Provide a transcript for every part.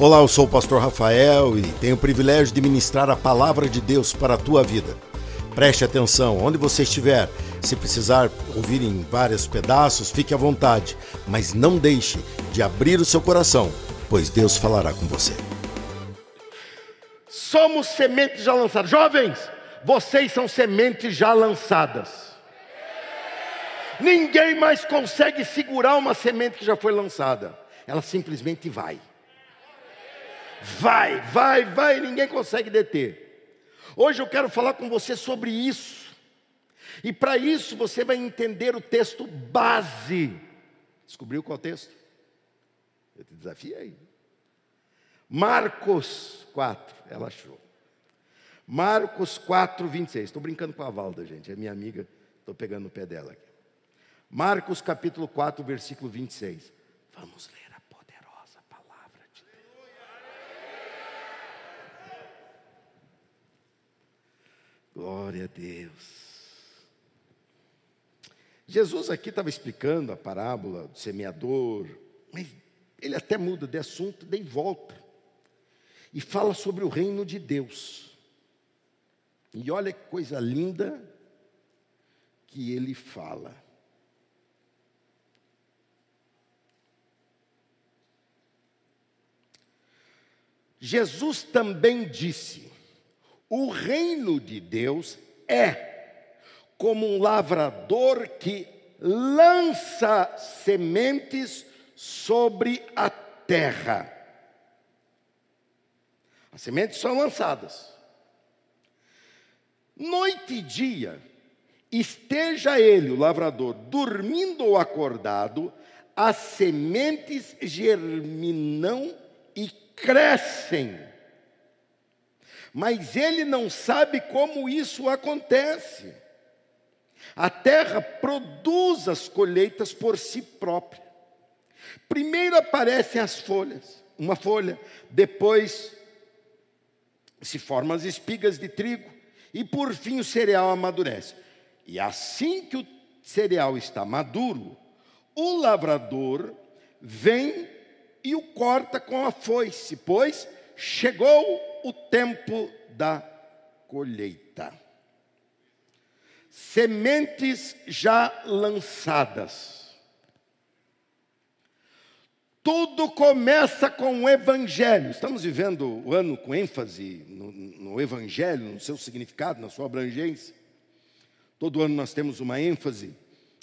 Olá, eu sou o pastor Rafael e tenho o privilégio de ministrar a palavra de Deus para a tua vida. Preste atenção, onde você estiver, se precisar ouvir em vários pedaços, fique à vontade, mas não deixe de abrir o seu coração, pois Deus falará com você. Somos sementes já lançadas. Jovens, vocês são sementes já lançadas. Ninguém mais consegue segurar uma semente que já foi lançada. Ela simplesmente vai. Vai, vai, vai, ninguém consegue deter. Hoje eu quero falar com você sobre isso. E para isso você vai entender o texto base. Descobriu qual texto? Eu te desafiei. Marcos 4, ela achou. Marcos 4, 26. Estou brincando com a Valda, gente, é minha amiga, estou pegando o pé dela aqui. Marcos capítulo 4, versículo 26. Vamos ler. Glória a Deus. Jesus aqui estava explicando a parábola do semeador, mas ele até muda de assunto, daí volta. E fala sobre o reino de Deus. E olha que coisa linda que ele fala. Jesus também disse: o reino de Deus é como um lavrador que lança sementes sobre a terra. As sementes são lançadas. Noite e dia, esteja ele, o lavrador, dormindo ou acordado, as sementes germinam e crescem mas ele não sabe como isso acontece. A terra produz as colheitas por si própria. Primeiro aparecem as folhas, uma folha, depois se formam as espigas de trigo e por fim o cereal amadurece. E assim que o cereal está maduro, o lavrador vem e o corta com a foice, pois chegou o tempo da colheita. Sementes já lançadas. Tudo começa com o Evangelho. Estamos vivendo o ano com ênfase no, no, Evangelho, no seu significado, na sua abrangência. Todo ano nós temos uma ênfase.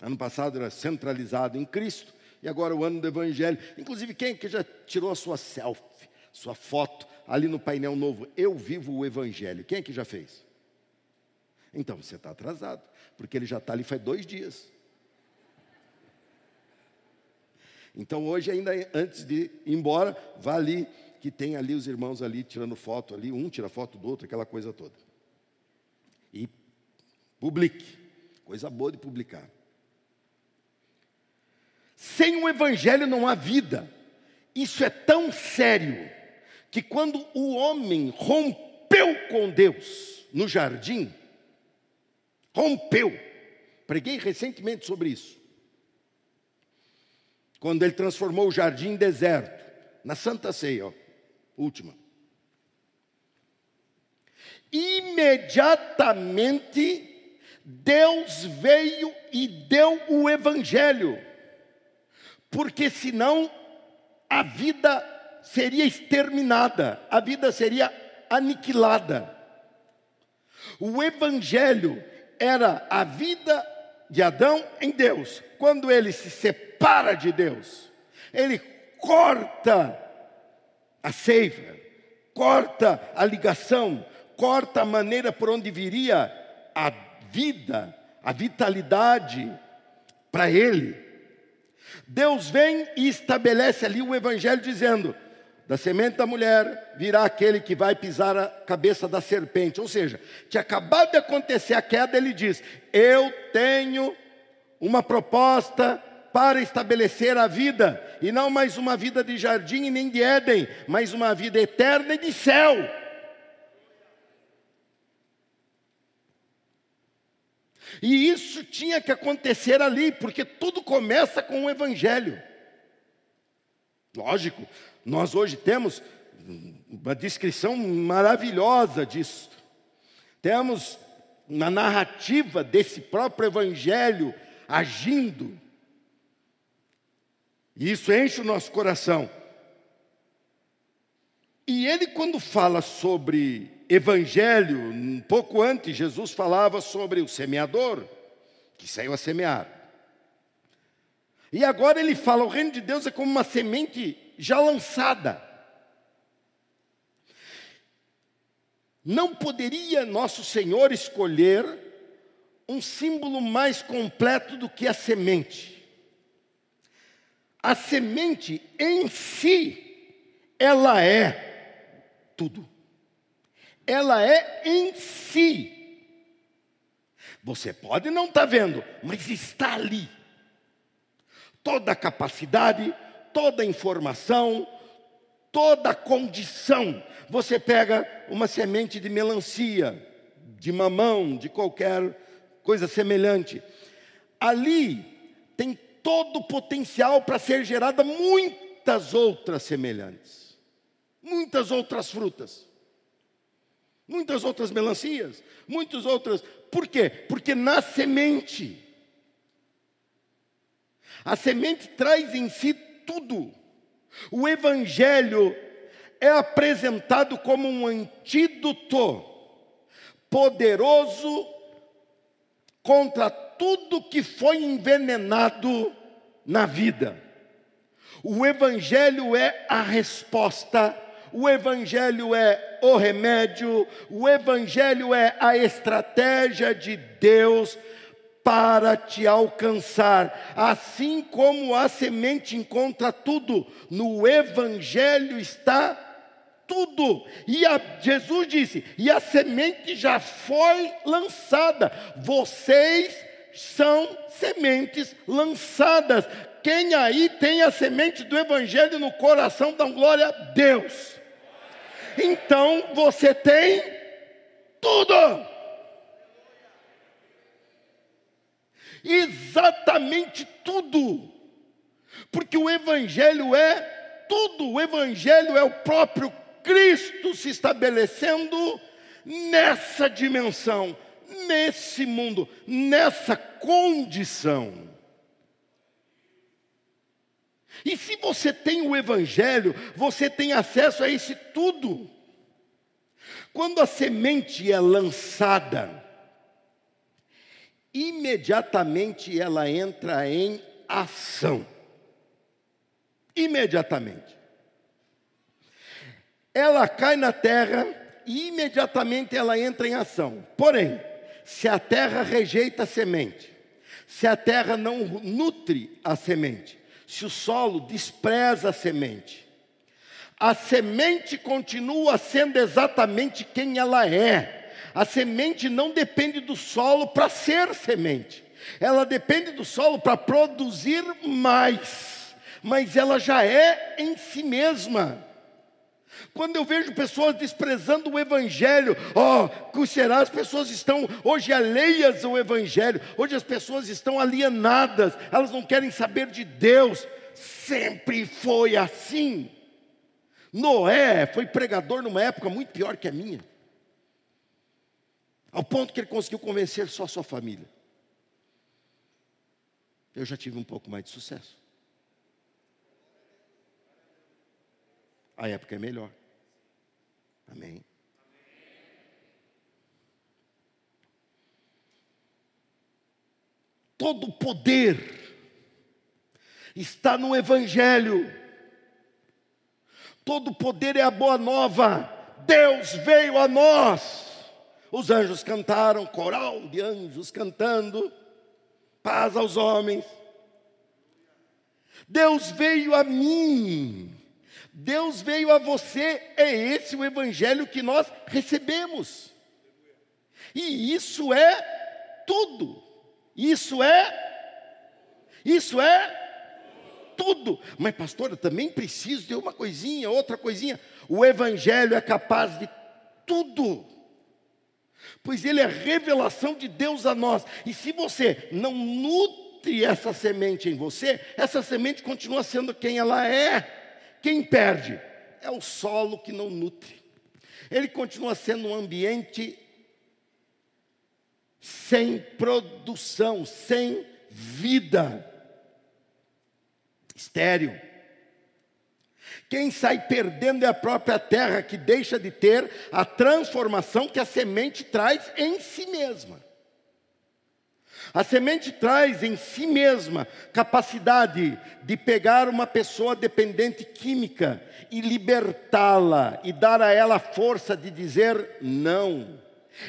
Ano passado era centralizado em Cristo, e agora o ano do Evangelho. Inclusive, quem que já tirou a sua selfie, sua foto ali no painel novo, eu vivo o Evangelho. Quem é que já fez? Então você está atrasado, porque ele já está ali faz dois dias. Então hoje, ainda antes de ir embora, vá ali, que tem ali os irmãos ali tirando foto ali, um tira foto do outro, aquela coisa toda. E publique. Coisa boa de publicar. Sem o evangelho não há vida. Isso é tão sério que quando o homem rompeu com Deus no jardim, rompeu, preguei recentemente sobre isso. Quando ele transformou o jardim em deserto, na Santa Ceia, ó, última. Imediatamente Deus veio e deu o evangelho, porque senão a vida seria exterminada, a vida seria aniquilada. O Evangelho era a vida de Adão em Deus. Quando ele se separa de Deus, ele corta a seiva, corta a ligação, corta a maneira por onde viria a vida, a vitalidade para ele. Deus vem e estabelece ali o evangelho dizendo: da semente da mulher virá aquele que vai pisar a cabeça da serpente. Ou seja, tinha acabado de acontecer a queda, ele diz: Eu tenho uma proposta para estabelecer a vida, e não mais uma vida de jardim e nem de Éden, mas uma vida eterna e de céu. E isso tinha que acontecer ali, porque tudo começa com o Evangelho. Lógico, nós hoje temos uma descrição maravilhosa disso. Temos na narrativa desse próprio evangelho agindo. E isso enche o nosso coração. E ele, quando fala sobre evangelho, um pouco antes, Jesus falava sobre o semeador, que saiu a semear. E agora ele fala: o reino de Deus é como uma semente já lançada. Não poderia nosso Senhor escolher um símbolo mais completo do que a semente. A semente em si, ela é tudo. Ela é em si. Você pode não estar tá vendo, mas está ali. Toda a capacidade, toda a informação, toda a condição. Você pega uma semente de melancia, de mamão, de qualquer coisa semelhante. Ali tem todo o potencial para ser gerada muitas outras semelhantes. Muitas outras frutas. Muitas outras melancias, muitas outras. Por quê? Porque na semente a semente traz em si tudo. O Evangelho é apresentado como um antídoto poderoso contra tudo que foi envenenado na vida. O Evangelho é a resposta, o Evangelho é o remédio, o Evangelho é a estratégia de Deus para te alcançar. Assim como a semente encontra tudo, no Evangelho está tudo. E a, Jesus disse: e a semente já foi lançada. Vocês são sementes lançadas. Quem aí tem a semente do Evangelho no coração, dá glória a Deus. Então você tem tudo. Exatamente tudo, porque o Evangelho é tudo, o Evangelho é o próprio Cristo se estabelecendo nessa dimensão, nesse mundo, nessa condição. E se você tem o Evangelho, você tem acesso a esse tudo. Quando a semente é lançada, imediatamente ela entra em ação. Imediatamente. Ela cai na terra e imediatamente ela entra em ação. Porém, se a terra rejeita a semente, se a terra não nutre a semente, se o solo despreza a semente, a semente continua sendo exatamente quem ela é a semente não depende do solo para ser semente, ela depende do solo para produzir mais, mas ela já é em si mesma. Quando eu vejo pessoas desprezando o Evangelho, ó, oh, será? As pessoas estão hoje alheias ao Evangelho, hoje as pessoas estão alienadas, elas não querem saber de Deus, sempre foi assim. Noé foi pregador numa época muito pior que a minha. Ao ponto que ele conseguiu convencer só a sua família. Eu já tive um pouco mais de sucesso. A época é melhor. Amém. Todo o poder está no Evangelho. Todo o poder é a boa nova. Deus veio a nós. Os anjos cantaram, coral de anjos cantando, paz aos homens. Deus veio a mim, Deus veio a você, é esse o evangelho que nós recebemos. E isso é tudo. Isso é isso é tudo. Mas pastor, eu também preciso de uma coisinha, outra coisinha. O evangelho é capaz de tudo pois ele é revelação de Deus a nós. E se você não nutre essa semente em você, essa semente continua sendo quem ela é. Quem perde? é o solo que não nutre. Ele continua sendo um ambiente sem produção, sem vida, estéril. Quem sai perdendo é a própria terra, que deixa de ter a transformação que a semente traz em si mesma. A semente traz em si mesma capacidade de pegar uma pessoa dependente química e libertá-la e dar a ela a força de dizer não.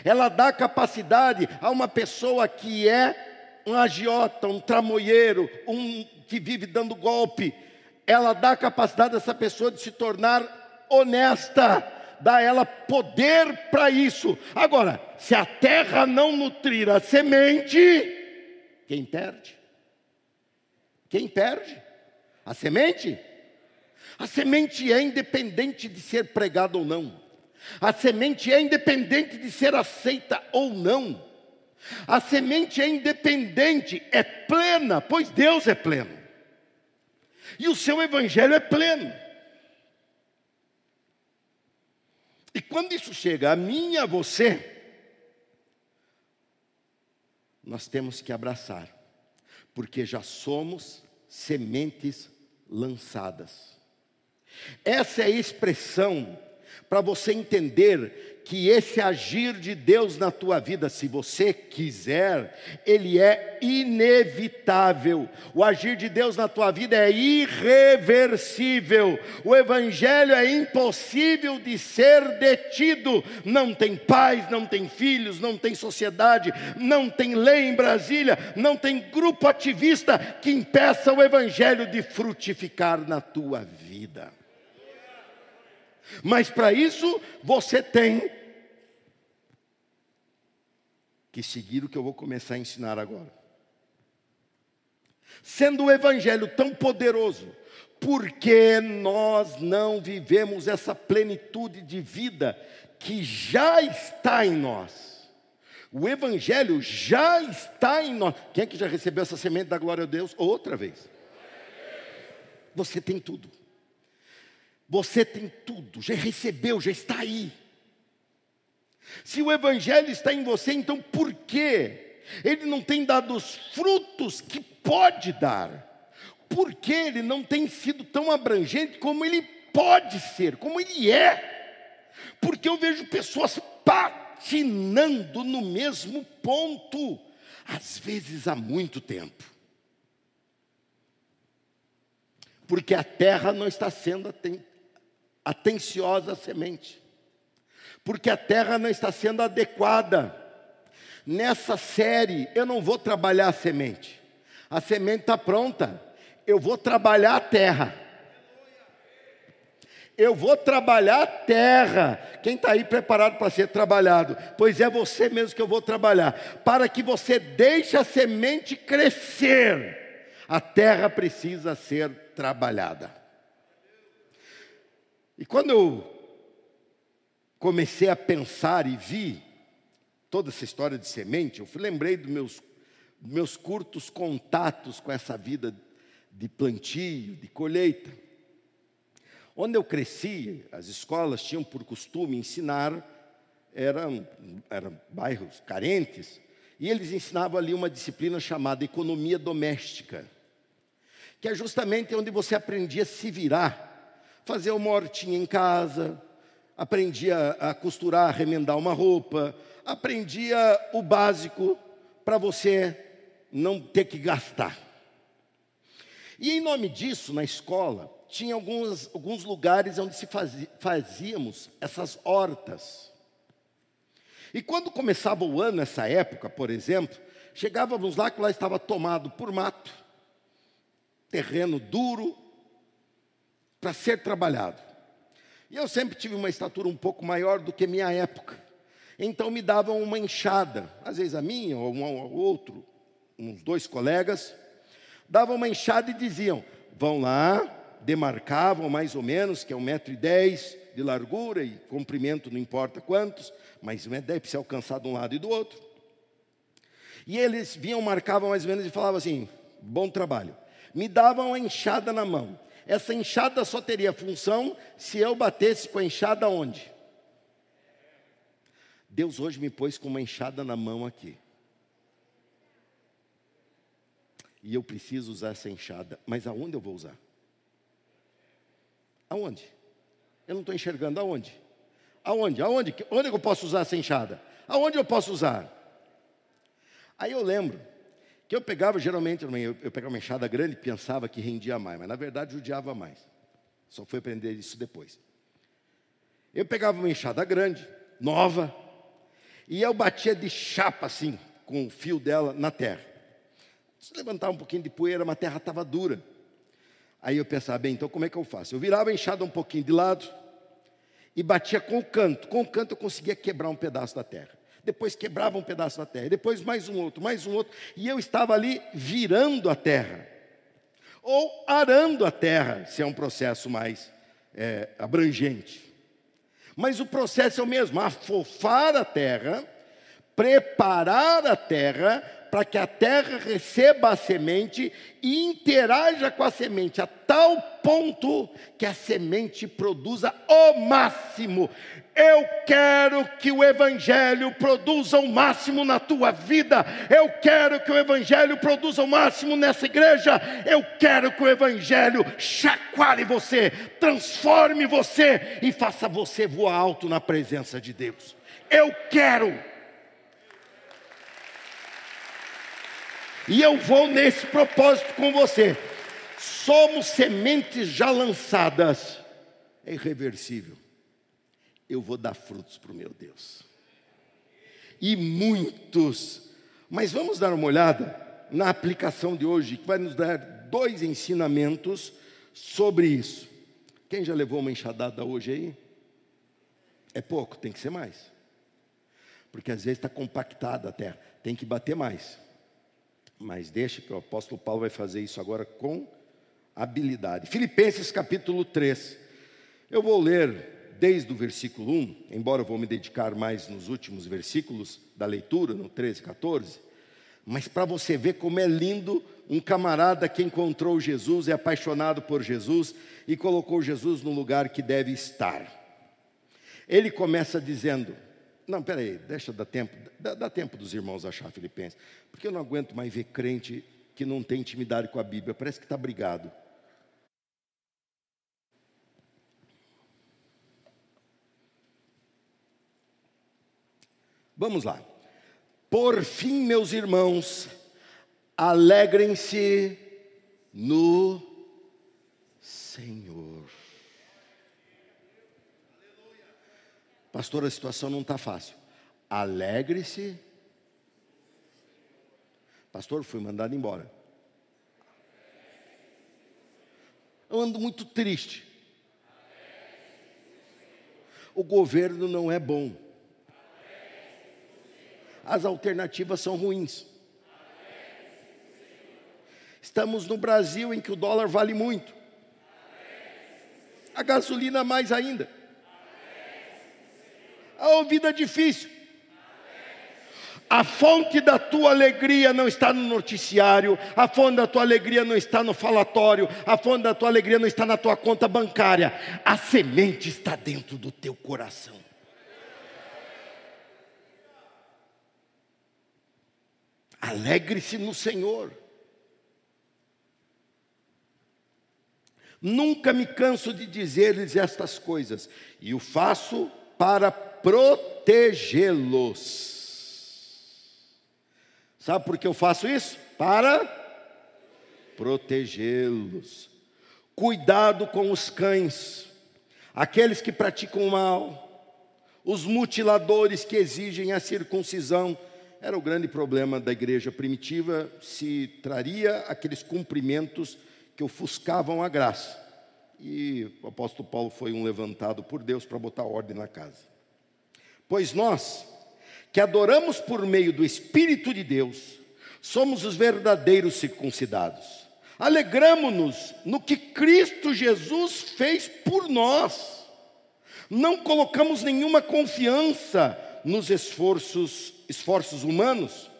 Ela dá capacidade a uma pessoa que é um agiota, um tramoieiro, um que vive dando golpe. Ela dá a capacidade dessa pessoa de se tornar honesta, dá ela poder para isso. Agora, se a terra não nutrir a semente, quem perde? Quem perde? A semente? A semente é independente de ser pregada ou não. A semente é independente de ser aceita ou não. A semente é independente, é plena, pois Deus é pleno. E o seu evangelho é pleno. E quando isso chega a mim e a você, nós temos que abraçar, porque já somos sementes lançadas. Essa é a expressão para você entender que esse agir de Deus na tua vida, se você quiser, ele é inevitável. O agir de Deus na tua vida é irreversível. O evangelho é impossível de ser detido. Não tem pais, não tem filhos, não tem sociedade, não tem lei em Brasília, não tem grupo ativista que impeça o evangelho de frutificar na tua vida. Mas para isso você tem que seguir o que eu vou começar a ensinar agora. Sendo o Evangelho tão poderoso, por que nós não vivemos essa plenitude de vida que já está em nós? O Evangelho já está em nós. Quem é que já recebeu essa semente da glória a Deus? Outra vez. Você tem tudo. Você tem tudo, já recebeu, já está aí. Se o Evangelho está em você, então por que ele não tem dado os frutos que pode dar? Por que ele não tem sido tão abrangente como ele pode ser, como ele é? Porque eu vejo pessoas patinando no mesmo ponto, às vezes há muito tempo. Porque a terra não está sendo atenciosa à semente porque a terra não está sendo adequada. Nessa série, eu não vou trabalhar a semente, a semente está pronta, eu vou trabalhar a terra. Eu vou trabalhar a terra. Quem está aí preparado para ser trabalhado? Pois é você mesmo que eu vou trabalhar. Para que você deixe a semente crescer, a terra precisa ser trabalhada. E quando eu comecei a pensar e vi toda essa história de semente, eu lembrei dos meus, meus curtos contatos com essa vida de plantio, de colheita. Onde eu cresci, as escolas tinham por costume ensinar, eram, eram bairros carentes, e eles ensinavam ali uma disciplina chamada economia doméstica, que é justamente onde você aprendia a se virar, fazer uma hortinha em casa, aprendia a costurar, a remendar uma roupa, aprendia o básico para você não ter que gastar. E em nome disso, na escola, tinha alguns, alguns lugares onde se fazia, fazíamos essas hortas. E quando começava o ano, nessa época, por exemplo, chegávamos lá que lá estava tomado por mato, terreno duro, para ser trabalhado. E eu sempre tive uma estatura um pouco maior do que minha época. Então me davam uma enxada, às vezes a minha ou um ou outro, uns dois colegas, davam uma enxada e diziam: vão lá, demarcavam mais ou menos, que é um metro e dez de largura e comprimento não importa quantos, mas deve ser alcançado de um lado e do outro. E eles vinham, marcavam mais ou menos e falavam assim: bom trabalho. Me davam a enxada na mão. Essa enxada só teria função se eu batesse com a enxada onde? Deus hoje me pôs com uma enxada na mão aqui. E eu preciso usar essa enxada, mas aonde eu vou usar? Aonde? Eu não estou enxergando aonde? Aonde? Aonde? Onde eu posso usar essa enxada? Aonde eu posso usar? Aí eu lembro que eu pegava, geralmente, eu, pegava uma enxada grande e pensava que rendia mais, mas na verdade judiava mais. Só fui aprender isso depois. Eu pegava uma enxada grande, nova, e eu batia de chapa assim, com o fio dela na terra. Se levantar um pouquinho de poeira, mas a terra estava dura. Aí eu pensava, bem, então como é que eu faço? Eu virava a enxada um pouquinho de lado e batia com o canto. Com o canto eu conseguia quebrar um pedaço da terra. Depois quebrava um pedaço da terra. Depois mais um outro, mais um outro. E eu estava ali virando a terra. Ou arando a terra, se é um processo mais é, abrangente. Mas o processo é o mesmo: afofar a terra, preparar a terra para que a terra receba a semente e interaja com a semente a tal ponto que a semente produza o máximo. Eu quero que o Evangelho produza o máximo na tua vida. Eu quero que o Evangelho produza o máximo nessa igreja. Eu quero que o Evangelho chacoalhe você, transforme você e faça você voar alto na presença de Deus. Eu quero. E eu vou nesse propósito com você. Somos sementes já lançadas. É irreversível. Eu vou dar frutos para o meu Deus. E muitos. Mas vamos dar uma olhada na aplicação de hoje, que vai nos dar dois ensinamentos sobre isso. Quem já levou uma enxadada hoje aí? É pouco, tem que ser mais. Porque às vezes está compactada a terra, tem que bater mais. Mas deixa que o apóstolo Paulo vai fazer isso agora com habilidade. Filipenses capítulo 3. Eu vou ler desde o versículo 1, embora eu vou me dedicar mais nos últimos versículos da leitura, no 13 e 14. Mas para você ver como é lindo um camarada que encontrou Jesus, é apaixonado por Jesus e colocou Jesus no lugar que deve estar. Ele começa dizendo: não, peraí, deixa dar tempo, dá, dá tempo dos irmãos achar Filipenses. Porque eu não aguento mais ver crente que não tem intimidade com a Bíblia, parece que está brigado. Vamos lá. Por fim, meus irmãos, alegrem-se no Senhor. Pastor, a situação não está fácil. Alegre-se. Pastor, fui mandado embora. Eu ando muito triste. O governo não é bom. As alternativas são ruins. Estamos no Brasil em que o dólar vale muito. A gasolina mais ainda a vida difícil. A fonte da tua alegria não está no noticiário, a fonte da tua alegria não está no falatório, a fonte da tua alegria não está na tua conta bancária, a semente está dentro do teu coração. Alegre-se no Senhor. Nunca me canso de dizer-lhes estas coisas, e o faço para protegê-los. Sabe por que eu faço isso? Para protegê-los. Cuidado com os cães, aqueles que praticam mal, os mutiladores que exigem a circuncisão. Era o grande problema da igreja primitiva, se traria aqueles cumprimentos que ofuscavam a graça. E o apóstolo Paulo foi um levantado por Deus para botar ordem na casa. Pois nós, que adoramos por meio do Espírito de Deus, somos os verdadeiros circuncidados. Alegramo-nos no que Cristo Jesus fez por nós. Não colocamos nenhuma confiança nos esforços, esforços humanos,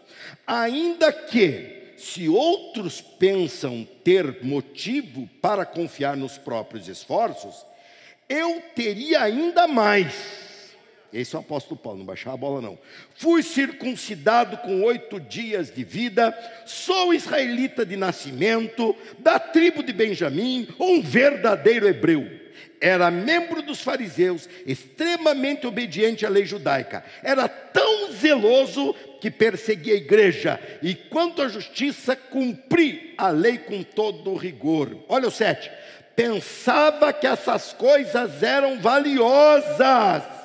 ainda que se outros pensam ter motivo para confiar nos próprios esforços, eu teria ainda mais. Esse é o apóstolo Paulo, não baixar a bola não. Fui circuncidado com oito dias de vida, sou israelita de nascimento, da tribo de Benjamim, um verdadeiro hebreu. Era membro dos fariseus, extremamente obediente à lei judaica. Era tão zeloso que perseguia a igreja, e quanto à justiça, cumpri a lei com todo o rigor. Olha o sete. Pensava que essas coisas eram valiosas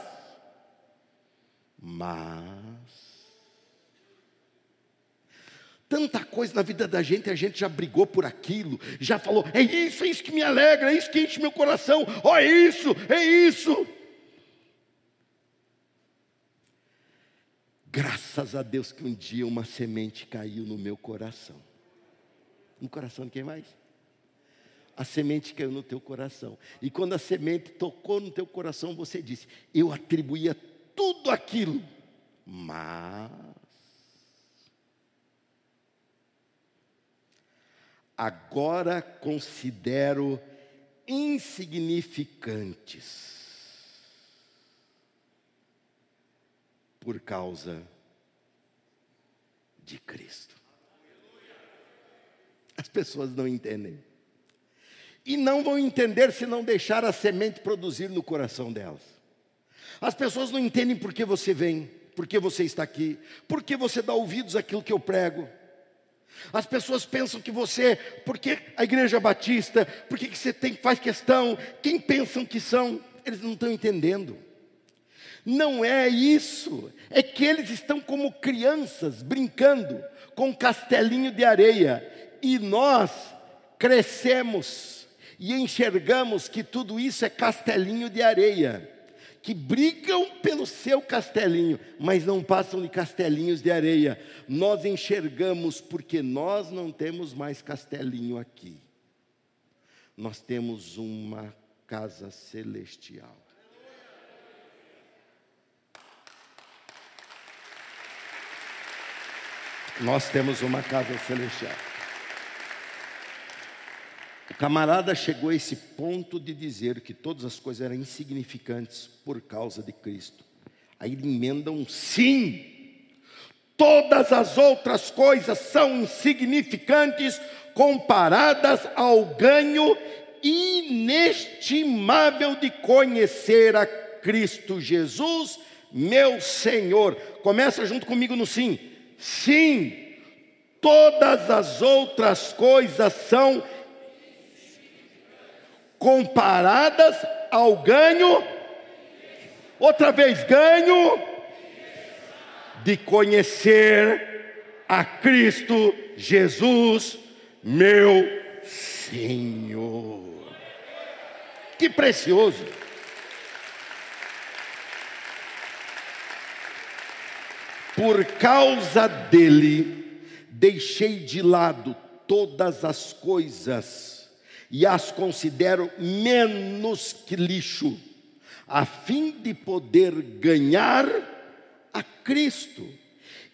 mas tanta coisa na vida da gente, a gente já brigou por aquilo, já falou, é isso, é isso que me alegra, é isso que enche meu coração, ó, oh, é isso, é isso. Graças a Deus que um dia uma semente caiu no meu coração. No coração de quem mais? A semente caiu no teu coração. E quando a semente tocou no teu coração, você disse: Eu atribuía tudo aquilo, mas agora considero insignificantes por causa de Cristo. As pessoas não entendem. E não vão entender se não deixar a semente produzir no coração delas. As pessoas não entendem por que você vem, por que você está aqui, por que você dá ouvidos àquilo que eu prego. As pessoas pensam que você, porque a igreja batista, por que você tem, faz questão, quem pensam que são, eles não estão entendendo. Não é isso, é que eles estão como crianças brincando com um castelinho de areia e nós crescemos e enxergamos que tudo isso é castelinho de areia que brigam pelo seu castelinho, mas não passam de castelinhos de areia. Nós enxergamos porque nós não temos mais castelinho aqui. Nós temos uma casa celestial. Nós temos uma casa celestial. Camarada chegou a esse ponto de dizer que todas as coisas eram insignificantes por causa de Cristo. Aí ele emenda um sim. Todas as outras coisas são insignificantes comparadas ao ganho inestimável de conhecer a Cristo Jesus, meu Senhor. Começa junto comigo no sim. Sim, todas as outras coisas são comparadas ao ganho, outra vez, ganho de conhecer a Cristo Jesus, meu Senhor. Que precioso. Por causa dele, deixei de lado todas as coisas e as considero menos que lixo, a fim de poder ganhar a Cristo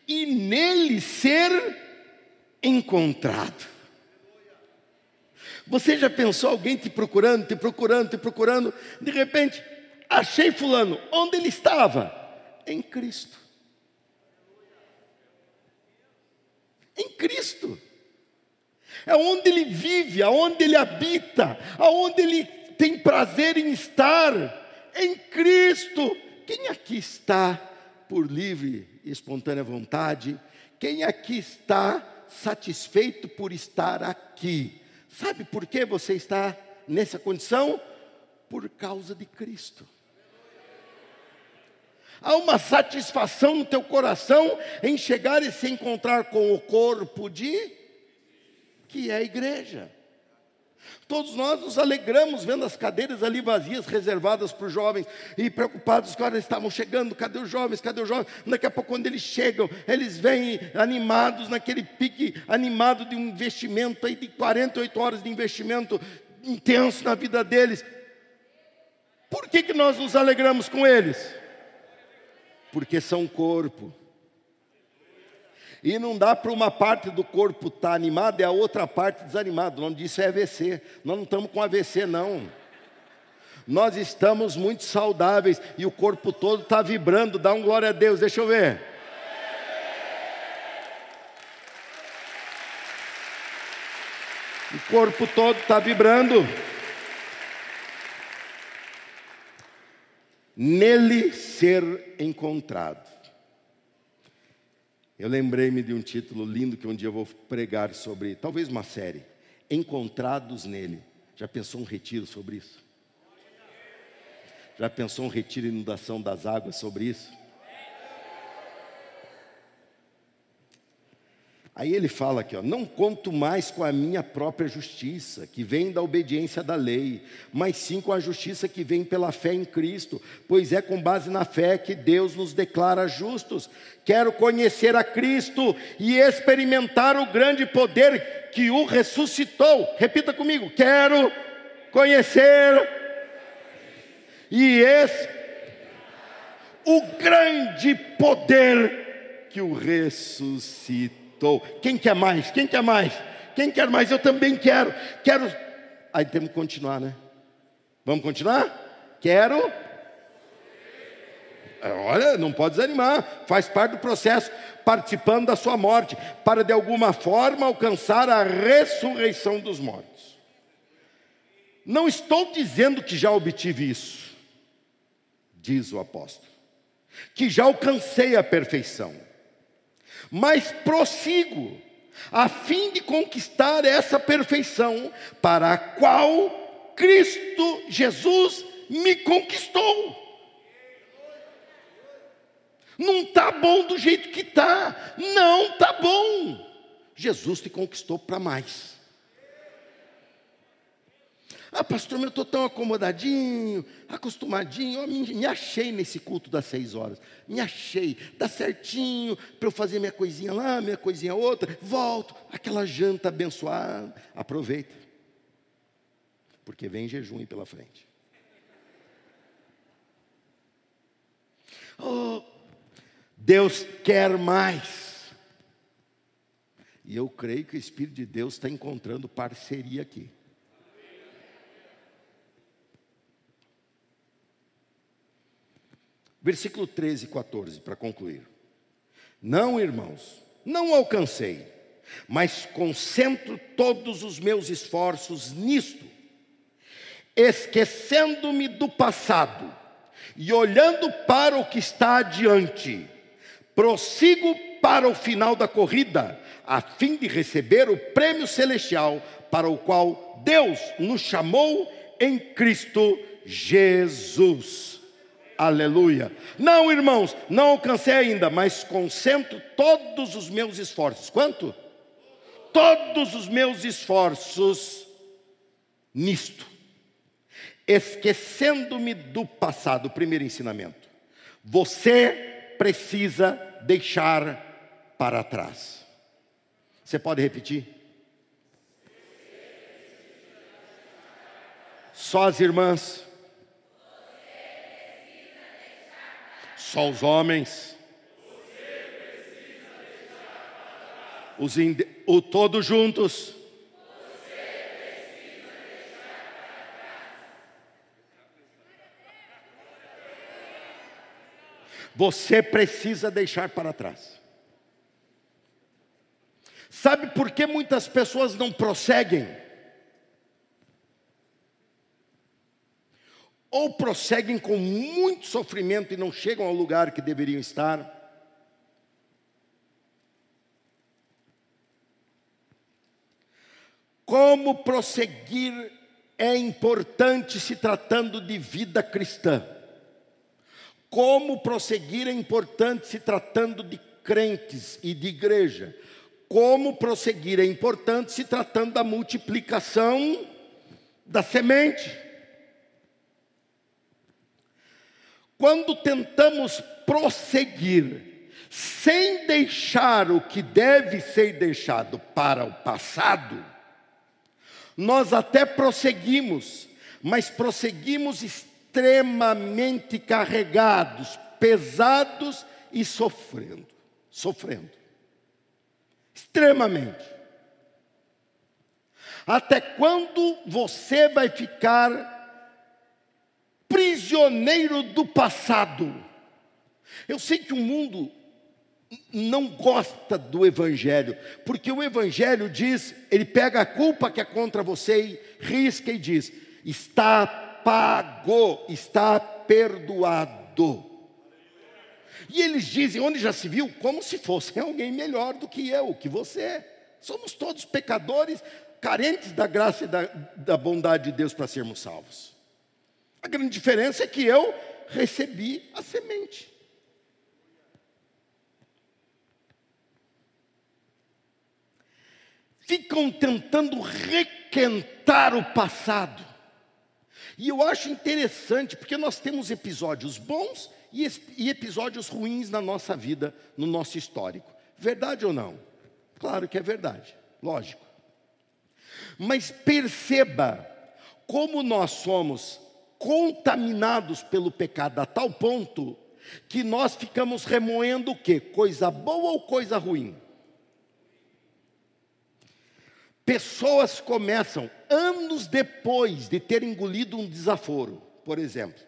e nele ser encontrado. Você já pensou alguém te procurando, te procurando, te procurando, de repente, achei fulano, onde ele estava? Em Cristo. Em Cristo é onde ele vive, aonde ele habita, aonde ele tem prazer em estar, em Cristo. Quem aqui está por livre e espontânea vontade? Quem aqui está satisfeito por estar aqui? Sabe por que você está nessa condição? Por causa de Cristo. Há uma satisfação no teu coração em chegar e se encontrar com o corpo de que é a igreja. Todos nós nos alegramos vendo as cadeiras ali vazias, reservadas para os jovens, e preocupados que eles estavam chegando, cadê os jovens, cadê os jovens? Daqui a pouco, quando eles chegam, eles vêm animados, naquele pique animado de um investimento aí de 48 horas de investimento intenso na vida deles. Por que, que nós nos alegramos com eles? Porque são corpo. E não dá para uma parte do corpo estar tá animada e a outra parte desanimada. O nome disso é AVC. Nós não estamos com AVC, não. Nós estamos muito saudáveis e o corpo todo está vibrando. Dá um glória a Deus, deixa eu ver. O corpo todo está vibrando. Nele ser encontrado. Eu lembrei-me de um título lindo que um dia eu vou pregar sobre, talvez uma série, Encontrados nele. Já pensou um retiro sobre isso? Já pensou um retiro inundação das águas sobre isso? Aí ele fala aqui, ó, não conto mais com a minha própria justiça, que vem da obediência da lei, mas sim com a justiça que vem pela fé em Cristo, pois é com base na fé que Deus nos declara justos. Quero conhecer a Cristo e experimentar o grande poder que o ressuscitou. Repita comigo: quero conhecer e esse o grande poder que o ressuscitou Quem quer mais? Quem quer mais? Quem quer mais? Eu também quero. Quero. Aí temos que continuar, né? Vamos continuar? Quero. É, olha, não pode desanimar, faz parte do processo, participando da sua morte, para de alguma forma alcançar a ressurreição dos mortos. Não estou dizendo que já obtive isso, diz o apóstolo, que já alcancei a perfeição mas prossigo, a fim de conquistar essa perfeição para a qual Cristo Jesus me conquistou. Não está bom do jeito que está, não está bom. Jesus te conquistou para mais. Ah, pastor, eu estou tão acomodadinho, acostumadinho. Eu me, achei nesse culto das seis horas. Me achei. Dá certinho para eu fazer minha coisinha lá, minha coisinha outra. Volto. Aquela janta abençoada. Aproveita. Porque vem jejum pela frente. Oh, Deus quer mais. E eu creio que o Espírito de Deus está encontrando parceria aqui. Versículo 13 e 14, para concluir. Não, irmãos, não alcancei, mas concentro todos os meus esforços nisto, esquecendo-me do passado e olhando para o que está adiante, prossigo para o final da corrida, a fim de receber o prêmio celestial para o qual Deus nos chamou em Cristo Jesus. Aleluia. Não, irmãos, não alcancei ainda, mas concentro todos os meus esforços. Quanto? Todos os meus esforços nisto. Esquecendo-me do passado, primeiro ensinamento. Você precisa deixar para trás. Você pode repetir? Só as irmãs. Só os homens. Os inde... o todos juntos. Você precisa deixar para trás. Sabe por que muitas pessoas não prosseguem? Ou prosseguem com muito sofrimento e não chegam ao lugar que deveriam estar. Como prosseguir é importante se tratando de vida cristã. Como prosseguir é importante se tratando de crentes e de igreja. Como prosseguir é importante se tratando da multiplicação da semente. Quando tentamos prosseguir sem deixar o que deve ser deixado para o passado, nós até prosseguimos, mas prosseguimos extremamente carregados, pesados e sofrendo, sofrendo. Extremamente. Até quando você vai ficar prisioneiro do passado? Eu sei que o mundo não gosta do Evangelho, porque o Evangelho diz, ele pega a culpa que é contra você e risca e diz: está pago, está perdoado. E eles dizem, onde já se viu, como se fosse alguém melhor do que eu, que você. Somos todos pecadores, carentes da graça e da, da bondade de Deus para sermos salvos. A grande diferença é que eu recebi a semente. Ficam tentando requentar o passado. E eu acho interessante, porque nós temos episódios bons e episódios ruins na nossa vida, no nosso histórico. Verdade ou não? Claro que é verdade, lógico. Mas perceba como nós somos contaminados pelo pecado a tal ponto que nós ficamos remoendo o quê? Coisa boa ou coisa ruim? Pessoas começam, anos depois de ter engolido um desaforo, por exemplo,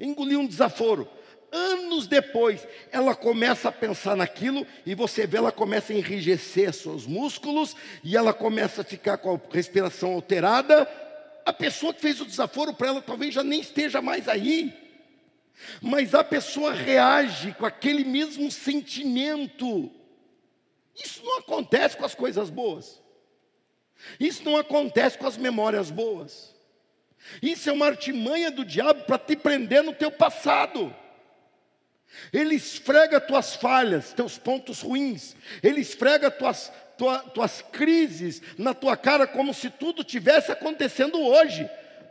engoliu um desaforo, anos depois, ela começa a pensar naquilo e você vê ela começa a enrijecer seus músculos e ela começa a ficar com a respiração alterada. A pessoa que fez o desaforo para ela talvez já nem esteja mais aí. Mas a pessoa reage com aquele mesmo sentimento. Isso não acontece com as coisas boas. Isso não acontece com as memórias boas. Isso é uma artimanha do diabo para te prender no teu passado. Ele esfrega tuas falhas, teus pontos ruins. Ele esfrega tuas, tua, tuas crises na tua cara como se tudo tivesse acontecendo hoje.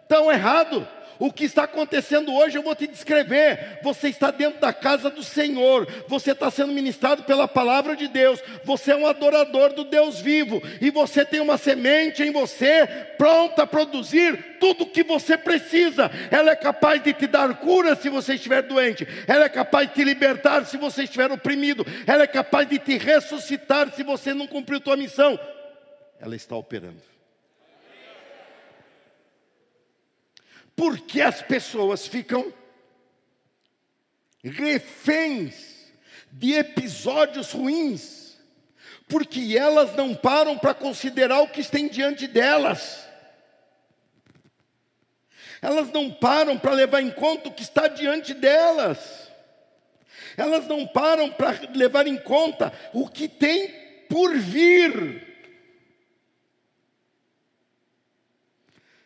Tão errado. O que está acontecendo hoje eu vou te descrever. Você está dentro da casa do Senhor, você está sendo ministrado pela palavra de Deus, você é um adorador do Deus vivo, e você tem uma semente em você pronta a produzir tudo o que você precisa. Ela é capaz de te dar cura se você estiver doente, ela é capaz de te libertar se você estiver oprimido, ela é capaz de te ressuscitar se você não cumpriu tua missão. Ela está operando. Porque as pessoas ficam reféns de episódios ruins, porque elas não param para considerar o que está diante delas. Elas não param para levar em conta o que está diante delas. Elas não param para levar em conta o que tem por vir.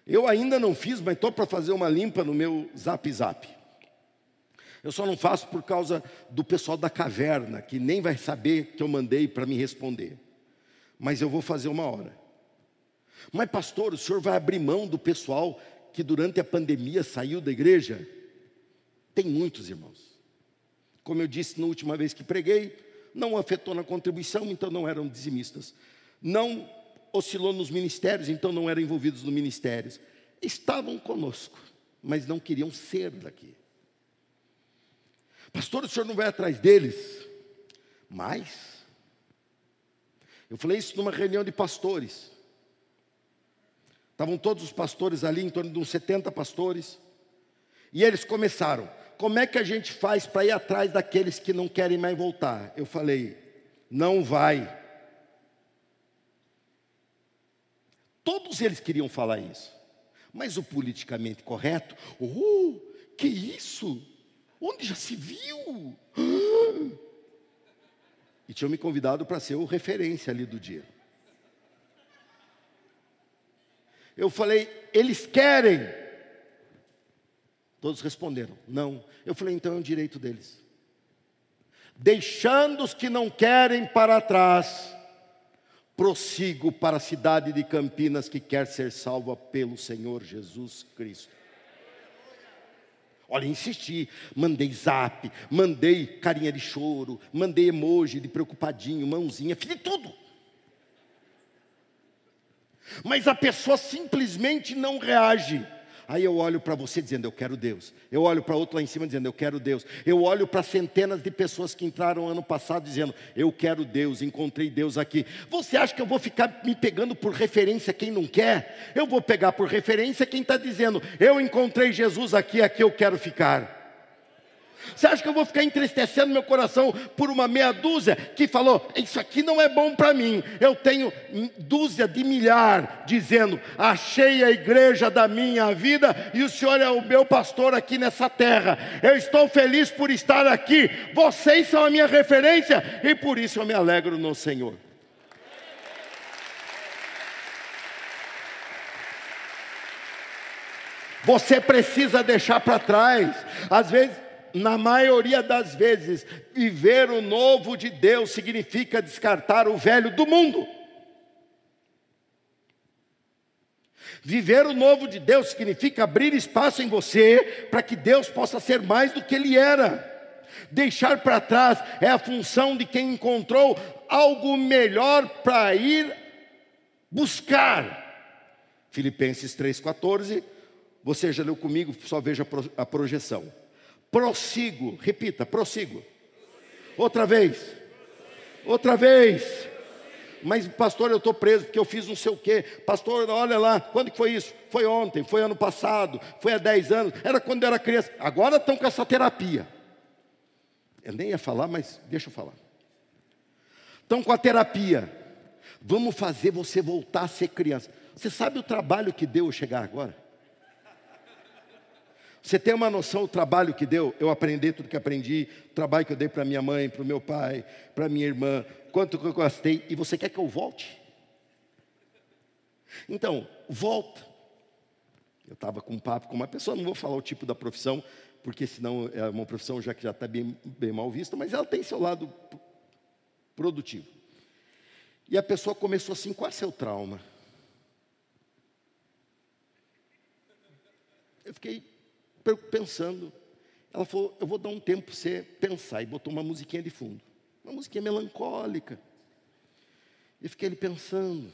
Eu ainda não fiz, mas estou para fazer uma limpa no meu zap zap. Eu só não faço por causa do pessoal da caverna, que nem vai saber que eu mandei para me responder. Mas eu vou fazer uma hora. Mas, pastor, o senhor vai abrir mão do pessoal que durante a pandemia saiu da igreja? Tem muitos irmãos. Como eu disse na última vez que preguei, não afetou na contribuição, então não eram dizimistas. Não oscilou nos ministérios, então não eram envolvidos no ministério. Estavam conosco, mas não queriam ser daqui. Pastor, o senhor não vai atrás deles? Mas, eu falei isso numa reunião de pastores. Estavam todos os pastores ali, em torno de uns 70 pastores. E eles começaram: como é que a gente faz para ir atrás daqueles que não querem mais voltar? Eu falei: não vai. Todos eles queriam falar isso. Mas o politicamente correto, oh, que isso? Onde já se viu? E tinham me convidado para ser o referência ali do dia. Eu falei, eles querem. Todos responderam, não. Eu falei, então é um direito deles. Deixando os que não querem para trás prossigo para a cidade de Campinas que quer ser salva pelo Senhor Jesus Cristo. Olha, insisti, mandei zap, mandei carinha de choro, mandei emoji de preocupadinho, mãozinha, fiz tudo. Mas a pessoa simplesmente não reage. Aí eu olho para você dizendo, eu quero Deus. Eu olho para outro lá em cima dizendo, eu quero Deus. Eu olho para centenas de pessoas que entraram ano passado dizendo, eu quero Deus, encontrei Deus aqui. Você acha que eu vou ficar me pegando por referência quem não quer? Eu vou pegar por referência quem está dizendo, eu encontrei Jesus aqui, aqui eu quero ficar. Você acha que eu vou ficar entristecendo meu coração por uma meia dúzia que falou: Isso aqui não é bom para mim? Eu tenho dúzia de milhar dizendo: Achei a igreja da minha vida e o Senhor é o meu pastor aqui nessa terra. Eu estou feliz por estar aqui. Vocês são a minha referência e por isso eu me alegro no Senhor. Você precisa deixar para trás. Às vezes na maioria das vezes, viver o novo de Deus significa descartar o velho do mundo. Viver o novo de Deus significa abrir espaço em você para que Deus possa ser mais do que Ele era. Deixar para trás é a função de quem encontrou algo melhor para ir buscar. Filipenses 3,14, você já leu comigo, só veja a projeção prossigo. Repita, prossigo. Outra vez. Outra vez. Mas, pastor, eu estou preso porque eu fiz não sei o quê. Pastor, olha lá, quando que foi isso? Foi ontem, foi ano passado, foi há 10 anos, era quando eu era criança. Agora estão com essa terapia. Eu nem ia falar, mas deixa eu falar. Estão com a terapia. Vamos fazer você voltar a ser criança. Você sabe o trabalho que deu chegar agora? Você tem uma noção do trabalho que deu? Eu aprendi tudo que aprendi, o trabalho que eu dei para minha mãe, para o meu pai, para minha irmã, quanto que eu gastei, e você quer que eu volte? Então, volta. Eu estava com um papo com uma pessoa, não vou falar o tipo da profissão, porque senão é uma profissão já que já está bem, bem mal vista, mas ela tem seu lado produtivo. E a pessoa começou assim: qual é seu trauma? Eu fiquei pensando. Ela falou: Eu vou dar um tempo para você pensar. E botou uma musiquinha de fundo. Uma musiquinha melancólica. E fiquei ali pensando.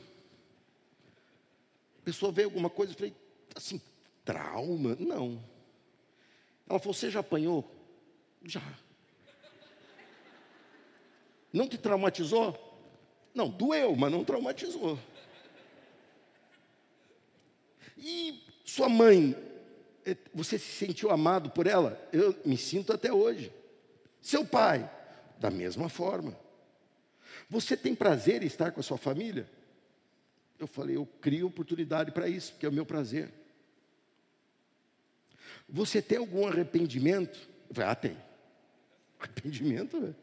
A pessoa veio alguma coisa, eu falei: Assim, trauma? Não. Ela falou: Você já apanhou? Já. Não te traumatizou? Não, doeu, mas não traumatizou. E sua mãe você se sentiu amado por ela? Eu me sinto até hoje. Seu pai, da mesma forma. Você tem prazer em estar com a sua família? Eu falei, eu crio oportunidade para isso, porque é o meu prazer. Você tem algum arrependimento? Eu falei, ah, tem. Arrependimento, né?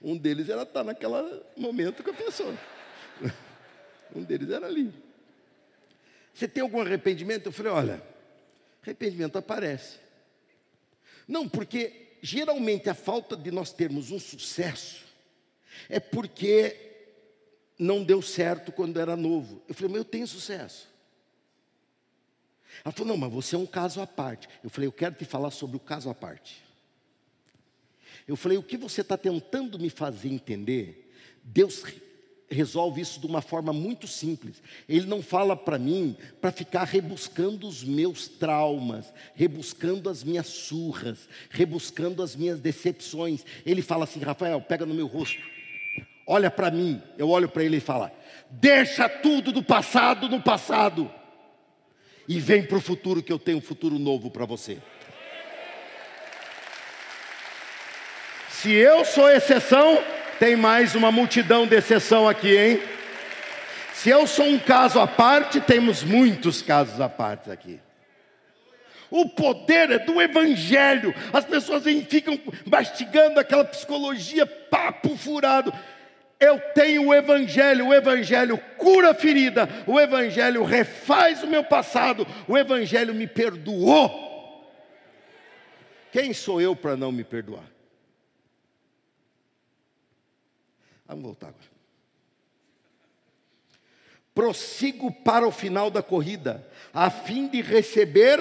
Um deles era estar naquele momento com a pessoa. Um deles era ali. Você tem algum arrependimento? Eu falei, olha, arrependimento aparece. Não, porque geralmente a falta de nós termos um sucesso é porque não deu certo quando era novo. Eu falei, mas eu tenho sucesso. Ela falou, não, mas você é um caso à parte. Eu falei, eu quero te falar sobre o caso à parte. Eu falei, o que você está tentando me fazer entender, Deus resolve isso de uma forma muito simples. Ele não fala para mim para ficar rebuscando os meus traumas, rebuscando as minhas surras, rebuscando as minhas decepções. Ele fala assim: Rafael, pega no meu rosto, olha para mim. Eu olho para ele e fala: deixa tudo do passado no passado e vem para o futuro, que eu tenho um futuro novo para você. Se eu sou exceção, tem mais uma multidão de exceção aqui, hein? Se eu sou um caso à parte, temos muitos casos à parte aqui. O poder é do Evangelho. As pessoas ficam mastigando aquela psicologia, papo furado. Eu tenho o Evangelho, o Evangelho cura a ferida, o Evangelho refaz o meu passado, o Evangelho me perdoou. Quem sou eu para não me perdoar? Vamos voltar agora. Prossigo para o final da corrida, a fim de receber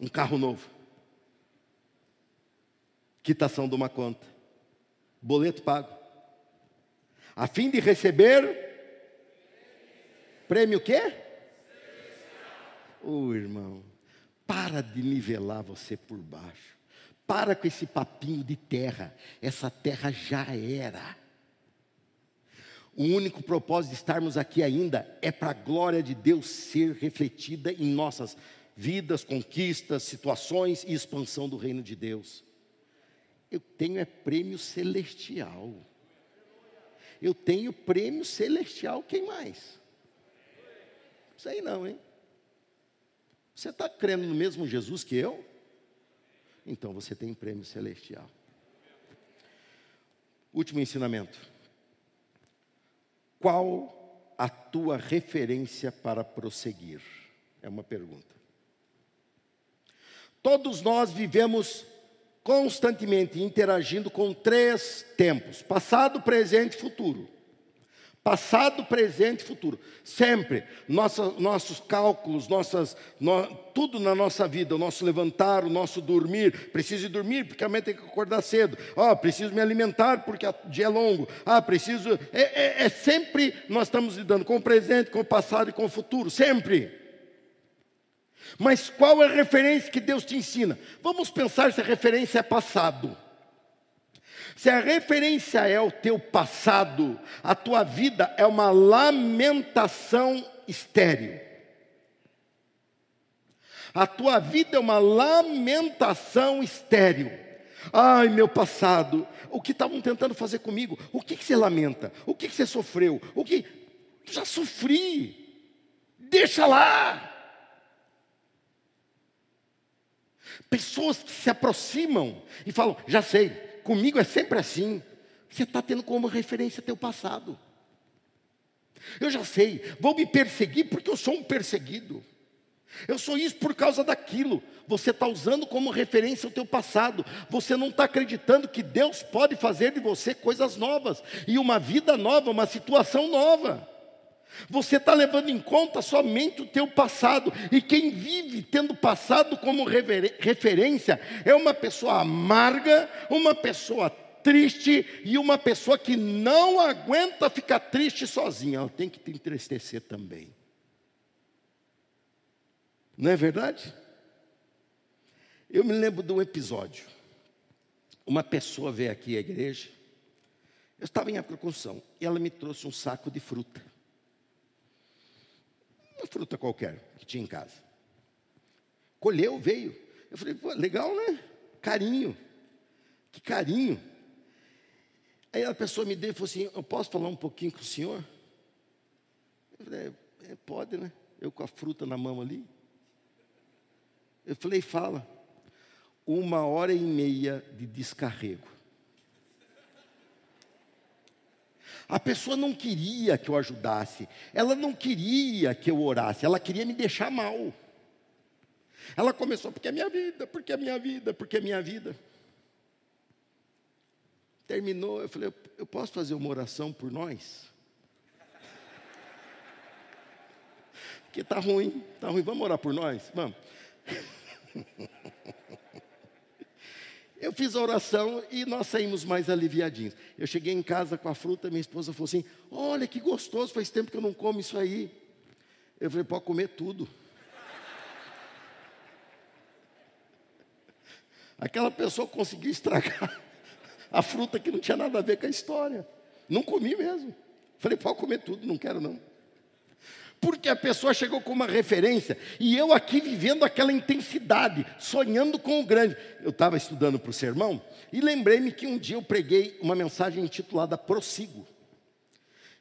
um carro novo, quitação de uma conta, boleto pago, a fim de receber prêmio quê? Ô oh, irmão, para de nivelar você por baixo. Para com esse papinho de terra. Essa terra já era. O único propósito de estarmos aqui ainda é para a glória de Deus ser refletida em nossas vidas, conquistas, situações e expansão do reino de Deus. Eu tenho é prêmio celestial. Eu tenho prêmio celestial, quem mais? Isso aí não, hein? Você está crendo no mesmo Jesus que eu? Então você tem prêmio celestial. Último ensinamento. Qual a tua referência para prosseguir? É uma pergunta. Todos nós vivemos constantemente interagindo com três tempos: passado, presente e futuro. Passado, presente e futuro. Sempre. Nossa, nossos cálculos, nossas, no, tudo na nossa vida, o nosso levantar, o nosso dormir. Preciso dormir porque amanhã tem que acordar cedo. oh, preciso me alimentar porque o dia é longo. Ah, preciso. É, é, é sempre nós estamos lidando com o presente, com o passado e com o futuro. Sempre. Mas qual é a referência que Deus te ensina? Vamos pensar se a referência é passado. Se a referência é o teu passado, a tua vida é uma lamentação estéril. A tua vida é uma lamentação estéril. Ai, meu passado, o que estavam tentando fazer comigo? O que, que você lamenta? O que, que você sofreu? O que? Já sofri. Deixa lá. Pessoas que se aproximam e falam: já sei, comigo é sempre assim. Você está tendo como referência teu passado. Eu já sei, vou me perseguir porque eu sou um perseguido. Eu sou isso por causa daquilo. Você está usando como referência o teu passado. Você não está acreditando que Deus pode fazer de você coisas novas e uma vida nova, uma situação nova. Você está levando em conta somente o teu passado. E quem vive tendo passado como referência é uma pessoa amarga, uma pessoa triste e uma pessoa que não aguenta ficar triste sozinha. Ela tem que te entristecer também. Não é verdade? Eu me lembro de um episódio. Uma pessoa veio aqui à igreja. Eu estava em aprocução e ela me trouxe um saco de fruta uma fruta qualquer que tinha em casa. Colheu, veio. Eu falei, pô, legal, né? Carinho. Que carinho. Aí a pessoa me deu e falou assim: Eu posso falar um pouquinho com o senhor? Eu falei: é, Pode, né? Eu com a fruta na mão ali. Eu falei: Fala. Uma hora e meia de descarrego. A pessoa não queria que eu ajudasse, ela não queria que eu orasse, ela queria me deixar mal. Ela começou, porque é minha vida, porque é minha vida, porque é minha vida. Terminou, eu falei, eu posso fazer uma oração por nós? Porque está ruim, está ruim, vamos orar por nós? Vamos. Eu fiz a oração e nós saímos mais aliviadinhos. Eu cheguei em casa com a fruta, minha esposa falou assim: Olha que gostoso, faz tempo que eu não como isso aí. Eu falei: Pode comer tudo. Aquela pessoa conseguiu estragar a fruta que não tinha nada a ver com a história. Não comi mesmo. Falei: Pode comer tudo, não quero não porque a pessoa chegou com uma referência e eu aqui vivendo aquela intensidade, sonhando com o grande. Eu estava estudando para o sermão e lembrei-me que um dia eu preguei uma mensagem intitulada Prossigo.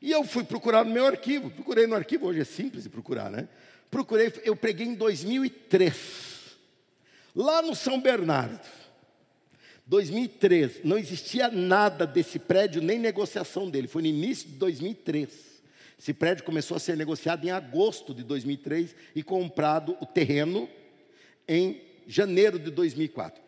E eu fui procurar no meu arquivo, procurei no arquivo, hoje é simples de procurar, né? Procurei, eu preguei em 2003, lá no São Bernardo. 2003, não existia nada desse prédio, nem negociação dele, foi no início de 2003. Esse prédio começou a ser negociado em agosto de 2003 e comprado o terreno em janeiro de 2004.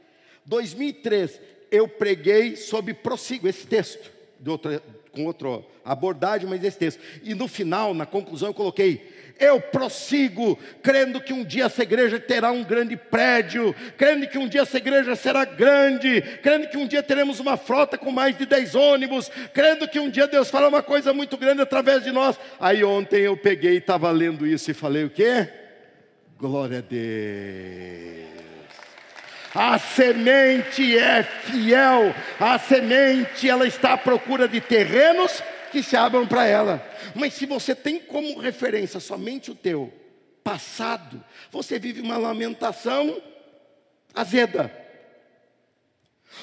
2003 eu preguei sobre prossigo esse texto, outra, com outra abordagem, mas esse texto. E no final, na conclusão, eu coloquei eu prossigo, crendo que um dia essa igreja terá um grande prédio, crendo que um dia essa igreja será grande, crendo que um dia teremos uma frota com mais de 10 ônibus, crendo que um dia Deus fará uma coisa muito grande através de nós. Aí ontem eu peguei e estava lendo isso e falei o quê? Glória a Deus. A semente é fiel, a semente ela está à procura de terrenos que se abram para ela. Mas se você tem como referência somente o teu passado, você vive uma lamentação azeda.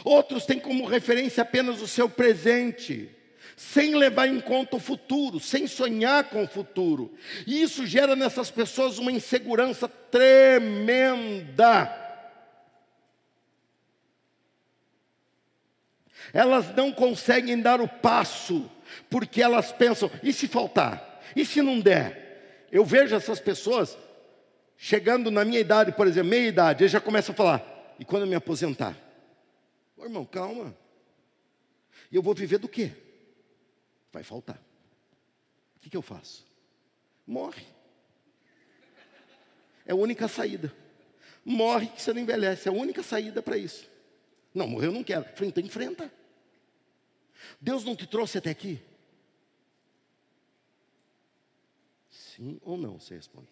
Outros têm como referência apenas o seu presente, sem levar em conta o futuro, sem sonhar com o futuro. E isso gera nessas pessoas uma insegurança tremenda. Elas não conseguem dar o passo, porque elas pensam: e se faltar? E se não der? Eu vejo essas pessoas chegando na minha idade, por exemplo, meia idade, eles já começam a falar: e quando eu me aposentar? Ô, irmão, calma. E eu vou viver do quê? Vai faltar. O que, que eu faço? Morre. É a única saída. Morre que você não envelhece. É a única saída para isso. Não, morrer eu não quero. Falei, então enfrenta. Deus não te trouxe até aqui? Sim ou não? Você responde.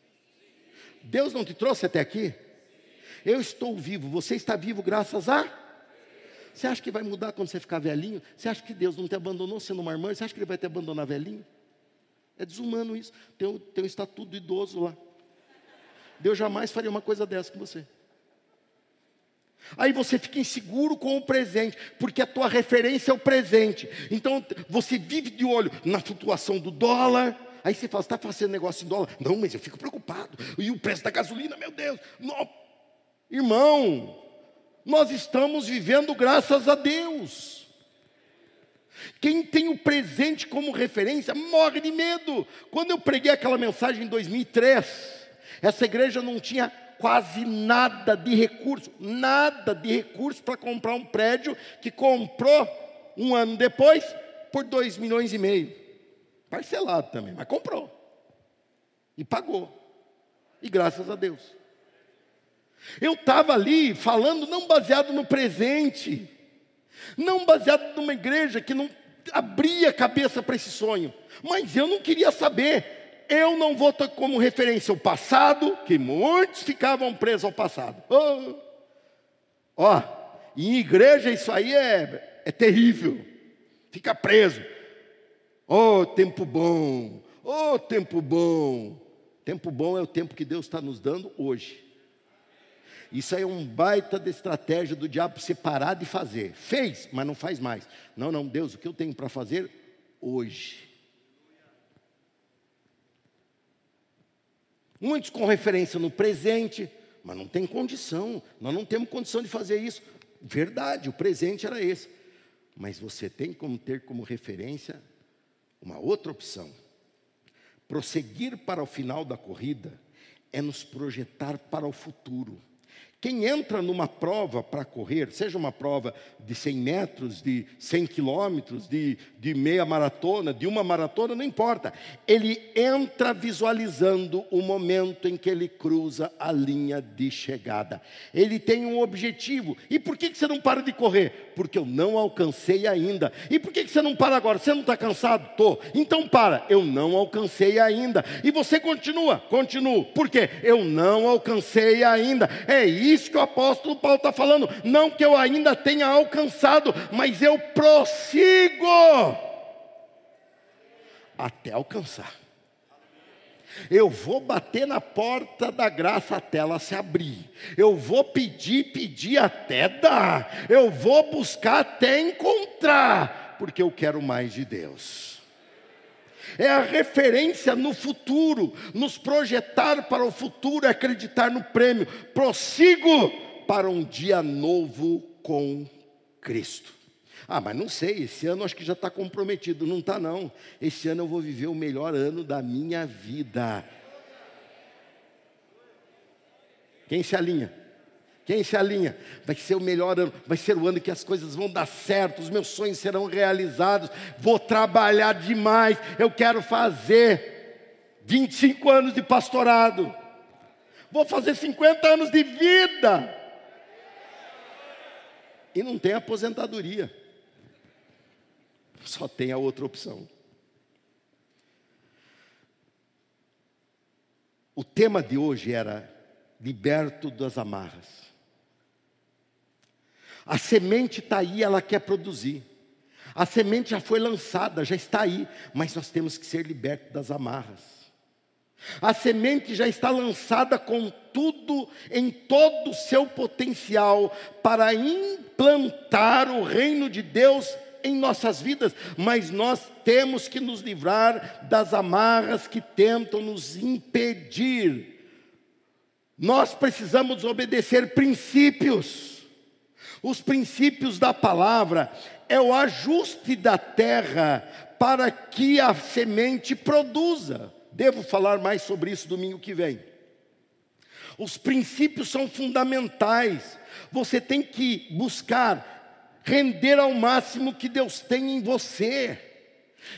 Deus não te trouxe até aqui? Eu estou vivo, você está vivo graças a você acha que vai mudar quando você ficar velhinho? Você acha que Deus não te abandonou sendo uma irmã? Você acha que Ele vai te abandonar velhinho? É desumano isso. Tem um, tem um estatuto do idoso lá. Deus jamais faria uma coisa dessa com você. Aí você fica inseguro com o presente, porque a tua referência é o presente. Então você vive de olho na flutuação do dólar. Aí você fala, está fazendo negócio em dólar? Não, mas eu fico preocupado. E o preço da gasolina, meu Deus. Não. Irmão, nós estamos vivendo graças a Deus. Quem tem o presente como referência morre de medo. Quando eu preguei aquela mensagem em 2003, essa igreja não tinha quase nada de recurso, nada de recurso para comprar um prédio que comprou um ano depois por dois milhões e meio. Parcelado também, mas comprou. E pagou. E graças a Deus. Eu estava ali falando não baseado no presente, não baseado numa igreja que não abria a cabeça para esse sonho, mas eu não queria saber. Eu não vou ter como referência o passado, que muitos ficavam presos ao passado. Oh. Ó, em igreja isso aí é, é terrível. Fica preso. Oh, tempo bom. Oh, tempo bom. Tempo bom é o tempo que Deus está nos dando hoje. Isso aí é um baita de estratégia do diabo você parar de fazer. Fez, mas não faz mais. Não, não, Deus, o que eu tenho para fazer hoje? Muitos com referência no presente, mas não tem condição. Nós não temos condição de fazer isso. Verdade, o presente era esse. Mas você tem como ter como referência uma outra opção. Prosseguir para o final da corrida é nos projetar para o futuro. Quem entra numa prova para correr, seja uma prova de 100 metros, de 100 quilômetros, de, de meia maratona, de uma maratona, não importa. Ele entra visualizando o momento em que ele cruza a linha de chegada. Ele tem um objetivo. E por que, você não para de correr? Porque eu não alcancei ainda. E por que, você não para agora? Você não está cansado? Estou. Então para. Eu não alcancei ainda. E você continua? Continuo. Por quê? Eu não alcancei ainda. É isso isso que o apóstolo Paulo está falando. Não que eu ainda tenha alcançado, mas eu prossigo até alcançar. Eu vou bater na porta da graça até ela se abrir. Eu vou pedir, pedir até dar. Eu vou buscar até encontrar, porque eu quero mais de Deus é a referência no futuro, nos projetar para o futuro, acreditar no prêmio. Prossigo para um dia novo com Cristo. Ah, mas não sei, esse ano acho que já está comprometido. Não está, não. Esse ano eu vou viver o melhor ano da minha vida. Quem se alinha? Quem se alinha? Vai ser o melhor ano, vai ser o ano que as coisas vão dar certo, os meus sonhos serão realizados, vou trabalhar demais, eu quero fazer 25 anos de pastorado, vou fazer 50 anos de vida, e não tem aposentadoria, só tem a outra opção. O tema de hoje era liberto das amarras. A semente está aí, ela quer produzir. A semente já foi lançada, já está aí, mas nós temos que ser libertos das amarras. A semente já está lançada com tudo, em todo o seu potencial, para implantar o reino de Deus em nossas vidas, mas nós temos que nos livrar das amarras que tentam nos impedir. Nós precisamos obedecer princípios. Os princípios da palavra é o ajuste da terra para que a semente produza. Devo falar mais sobre isso domingo que vem. Os princípios são fundamentais. Você tem que buscar render ao máximo que Deus tem em você.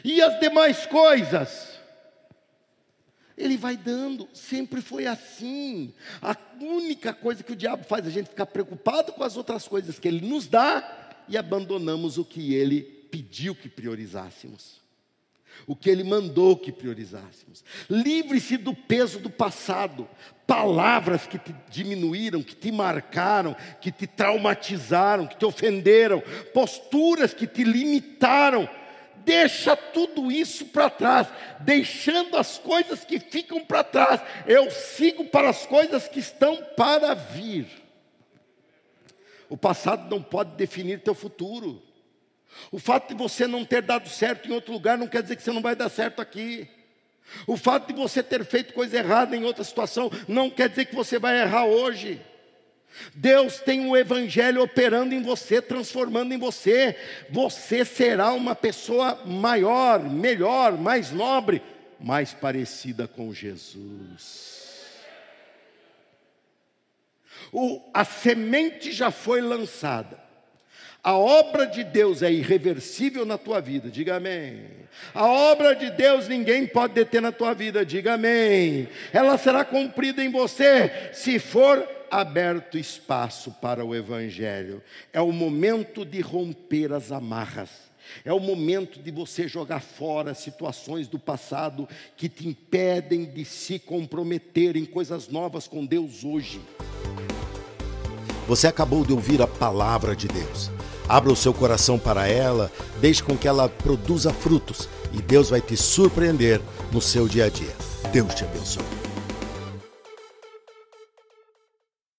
E as demais coisas, Ele vai dando, sempre foi assim. A única coisa que o diabo faz é a gente ficar preocupado com as outras coisas que Ele nos dá e abandonamos o que Ele pediu que priorizássemos o que Ele mandou que priorizássemos. Livre-se do peso do passado, palavras que te diminuíram, que te marcaram, que te traumatizaram, que te ofenderam, posturas que te limitaram. Deixa tudo isso para trás, deixando as coisas que ficam para trás. Eu sigo para as coisas que estão para vir. O passado não pode definir teu futuro. O fato de você não ter dado certo em outro lugar não quer dizer que você não vai dar certo aqui. O fato de você ter feito coisa errada em outra situação não quer dizer que você vai errar hoje. Deus tem o Evangelho operando em você, transformando em você. Você será uma pessoa maior, melhor, mais nobre, mais parecida com Jesus. O, a semente já foi lançada. A obra de Deus é irreversível na tua vida, diga amém. A obra de Deus ninguém pode deter na tua vida, diga amém. Ela será cumprida em você se for aberto espaço para o Evangelho. É o momento de romper as amarras. É o momento de você jogar fora situações do passado que te impedem de se comprometer em coisas novas com Deus hoje. Você acabou de ouvir a palavra de Deus. Abra o seu coração para ela, deixe com que ela produza frutos e Deus vai te surpreender no seu dia a dia. Deus te abençoe.